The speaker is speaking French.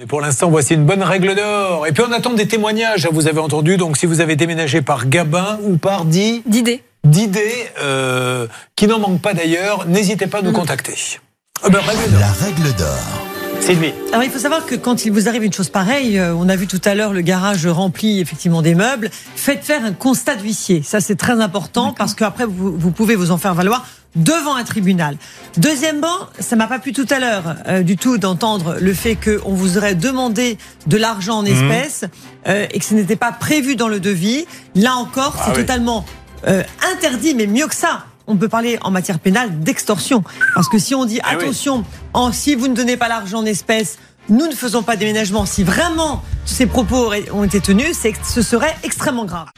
Mais pour l'instant, voici une bonne règle d'or. Et puis on attend des témoignages, vous avez entendu. Donc si vous avez déménagé par Gabin ou par Di, D'idées. d'idées, euh, qui n'en manquent pas d'ailleurs, n'hésitez pas à nous contacter. Ah ben, règle. La règle d'or. Sylvie. Alors il faut savoir que quand il vous arrive une chose pareille, euh, on a vu tout à l'heure le garage rempli effectivement des meubles, faites faire un constat d'huissier. Ça c'est très important parce qu'après vous, vous pouvez vous en faire valoir devant un tribunal. Deuxièmement, ça m'a pas plu tout à l'heure euh, du tout d'entendre le fait qu'on vous aurait demandé de l'argent en espèces euh, et que ce n'était pas prévu dans le devis. Là encore, c'est Ah oui. totalement euh, interdit, mais mieux que ça. On peut parler en matière pénale d'extorsion. Parce que si on dit Ah oui. attention, en, si vous ne donnez pas l'argent en espèces, nous ne faisons pas déménagement. Si vraiment ces propos ont été tenus, ce serait extrêmement grave.